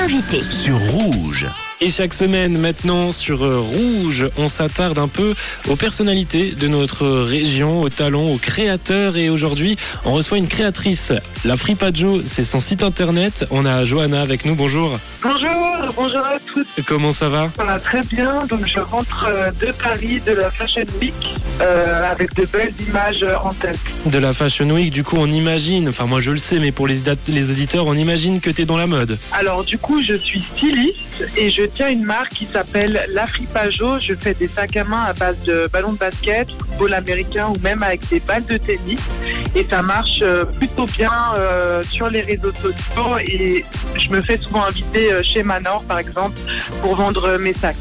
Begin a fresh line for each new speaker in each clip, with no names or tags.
l'invité.
sur Rouge.
Et chaque semaine maintenant sur euh, Rouge, on s'attarde un peu aux personnalités de notre région, aux talents, aux créateurs. Et aujourd'hui, on reçoit une créatrice. La Fripajo, c'est son site internet. On a Johanna avec nous. Bonjour.
Bonjour, bonjour à tous.
Comment ça va?
Ça va très bien. Donc je rentre euh, de Paris de la Fashion Week euh, avec de belles images euh, en tête.
De la Fashion Week, du coup, on imagine, enfin moi je le sais, mais pour les, les auditeurs, on imagine que tu es dans la mode.
Alors du coup, je suis styliste et je tiens une marque qui s'appelle La Fripajo. Je fais des sacs à main à base de ballons de basket, football américain ou même avec des balles de tennis. Et ça marche euh, plutôt bien euh, sur les réseaux sociaux et je me fais souvent inviter euh, chez Manor par exemple pour vendre mes sacs.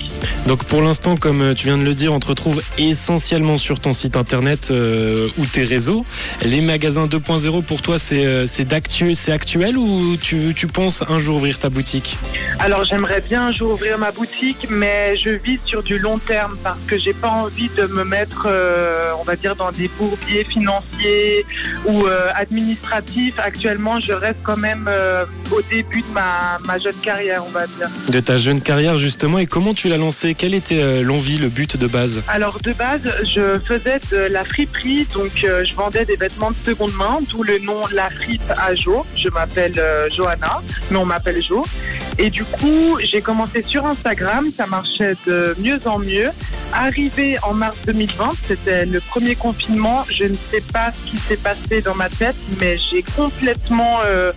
Donc pour l'instant, comme tu viens de le dire, on te retrouve essentiellement sur ton site internet euh, ou tes réseaux. Les magasins 2.0 pour toi, c'est c'est actuel ou tu, tu penses un jour ouvrir ta boutique?
Alors j'aimerais bien un jour ouvrir ma boutique, mais je vise sur du long terme parce que j'ai pas envie de me mettre, euh, on va dire, dans des bourbiers financiers ou euh, administratifs. Actuellement, je reste quand même euh, au début de ma, ma jeune carrière, on va dire.
de ta jeune carrière justement et comment tu l'as lancé Quelle était l'envie, le but de base?
Alors de base, je faisais de la friperie, donc je vendais des vêtements de seconde main, d'où le nom La Fripe à Jo. Je m'appelle Johanna, mais on m'appelle Jo. Et du coup, j'ai commencé sur Instagram, ça marchait de mieux en mieux. Arrivé en mars 2020, c'était le premier confinement. Je ne sais pas ce qui s'est passé dans ma tête, mais j'ai complètement euh,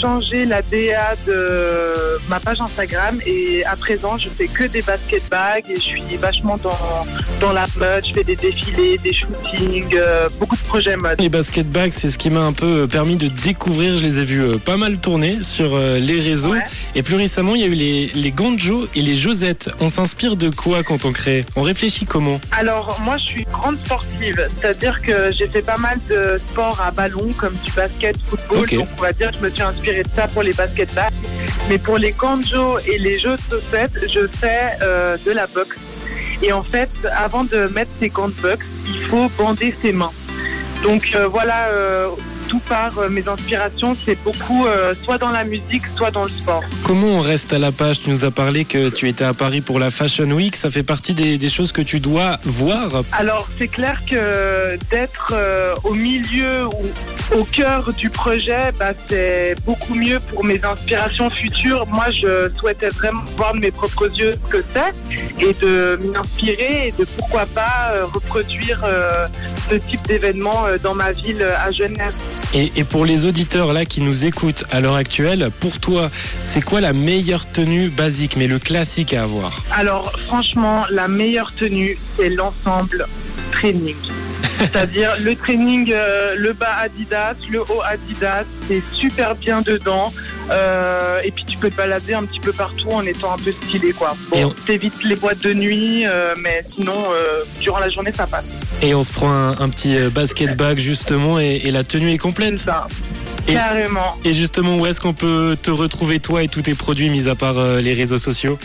changé la DA de ma page Instagram. Et à présent, je fais que des basket bags et je suis vachement dans, dans la mode. Je fais des défilés, des shootings, euh, beaucoup de projets mode.
Les basket bags, c'est ce qui m'a un peu euh, permis de découvrir. Je les ai vus euh, pas mal tourner sur les réseaux.
Ouais.
Et plus récemment, il y a eu les, les Ganjo et les Josettes. On s'inspire de quoi quand on crée? On réfléchit comment
Alors moi je suis grande sportive, c'est-à-dire que j'ai fait pas mal de sports à ballon comme du basket, football, donc on va dire que je me suis inspirée de ça pour les basket bags. Mais pour les kanjo et les jeux de chaussettes, je fais euh, de la boxe. Et en fait, avant de mettre ses gants de boxe, il faut bander ses mains. Donc euh, voilà, euh, tout par euh, mes inspirations, c'est beaucoup euh, soit dans la musique, soit dans le sport.
Comment on reste à la page? Tu nous as parlé que tu étais à Paris pour la Fashion Week. Ça fait partie des, des choses que tu dois voir.
Alors, c'est clair que d'être euh, au milieu ou au cœur du projet, bah, c'est beaucoup mieux pour mes inspirations futures. Moi, je souhaitais vraiment voir de mes propres yeux ce que c'est et de m'inspirer et de pourquoi pas reproduire ce type d'événement dans ma ville à Genève.
Et, et pour les auditeurs là qui nous écoutent à l'heure actuelle, pour toi, c'est quoi la meilleure tenue basique, mais le classique à avoir
Alors, franchement, la meilleure tenue, c'est l'ensemble training. C'est-à-dire le training, euh, le bas Adidas, le haut Adidas, c'est super bien dedans. Euh, et puis tu peux te balader un petit peu partout en étant un peu stylé, quoi. Bon,
on-
t'évites les boîtes de nuit, euh, mais sinon, durant la journée, ça passe.
Et on se prend un, un petit euh, basket bag justement et, et la tenue est complète.
ça.
Et-
Carrément.
Et justement, où est-ce qu'on peut te retrouver toi et tous tes produits, mis à part euh, les réseaux sociaux?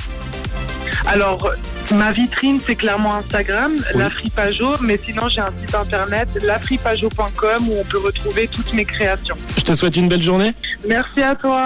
Alors, ma vitrine, c'est clairement Instagram,
Oui.
la Fripajo, mais sinon, j'ai un site internet, lafripajo.com, où on peut retrouver toutes mes créations.
Je te souhaite une belle journée.
Merci à toi.